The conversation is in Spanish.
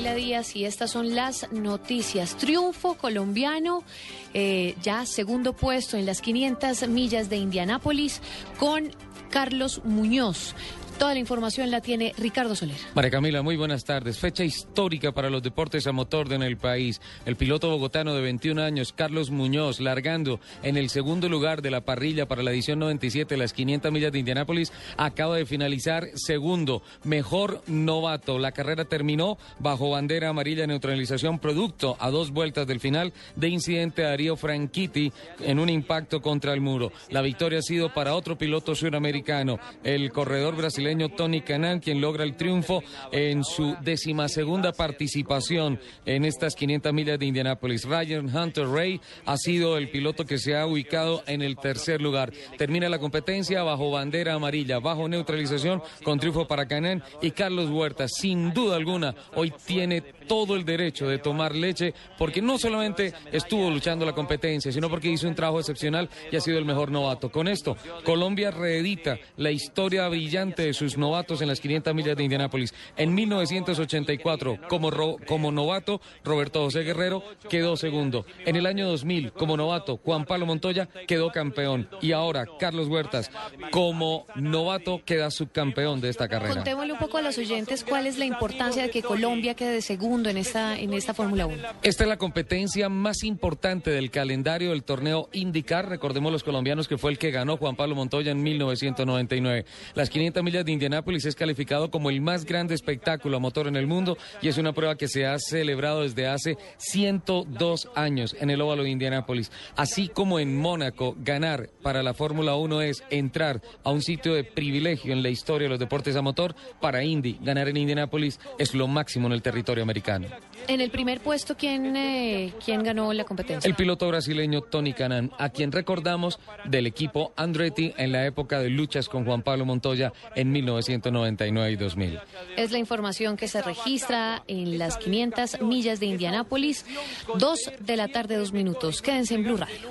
Díaz y estas son las noticias. Triunfo colombiano, eh, ya segundo puesto en las 500 millas de Indianápolis con Carlos Muñoz. Toda la información la tiene Ricardo Soler. María Camila, muy buenas tardes. Fecha histórica para los deportes a motor en el país. El piloto bogotano de 21 años, Carlos Muñoz, largando en el segundo lugar de la parrilla para la edición 97 de las 500 millas de Indianápolis, acaba de finalizar segundo, mejor novato. La carrera terminó bajo bandera amarilla neutralización, producto a dos vueltas del final de incidente de Darío Franchitti en un impacto contra el muro. La victoria ha sido para otro piloto suramericano, el corredor brasileño Tony Canan, quien logra el triunfo en su decimasegunda participación en estas 500 millas de Indianápolis. Ryan Hunter Ray ha sido el piloto que se ha ubicado en el tercer lugar. Termina la competencia bajo bandera amarilla, bajo neutralización, con triunfo para Canan y Carlos Huerta. Sin duda alguna, hoy tiene todo el derecho de tomar leche porque no solamente estuvo luchando la competencia, sino porque hizo un trabajo excepcional y ha sido el mejor novato. Con esto, Colombia reedita la historia brillante de sus novatos en las 500 millas de Indianápolis. En 1984, como, como novato, Roberto José Guerrero quedó segundo. En el año 2000, como novato, Juan Pablo Montoya quedó campeón. Y ahora, Carlos Huertas, como novato, queda subcampeón de esta carrera. Contémosle un poco a los oyentes cuál es la importancia de que Colombia quede segundo en esta, en esta Fórmula 1? Esta es la competencia más importante del calendario del torneo IndyCar. Recordemos los colombianos que fue el que ganó Juan Pablo Montoya en 1999. Las 500 millas de Indianápolis es calificado como el más grande espectáculo a motor en el mundo y es una prueba que se ha celebrado desde hace 102 años en el óvalo de Indianápolis. Así como en Mónaco, ganar para la Fórmula 1 es entrar a un sitio de privilegio en la historia de los deportes a motor. Para Indy, ganar en Indianápolis es lo máximo en el territorio americano. En el primer puesto, ¿quién, eh, ¿quién ganó la competencia? El piloto brasileño Tony Canan, a quien recordamos del equipo Andretti en la época de luchas con Juan Pablo Montoya en 1999 y 2000. Es la información que se registra en las 500 millas de Indianápolis, dos de la tarde, dos minutos. Quédense en Blue Radio.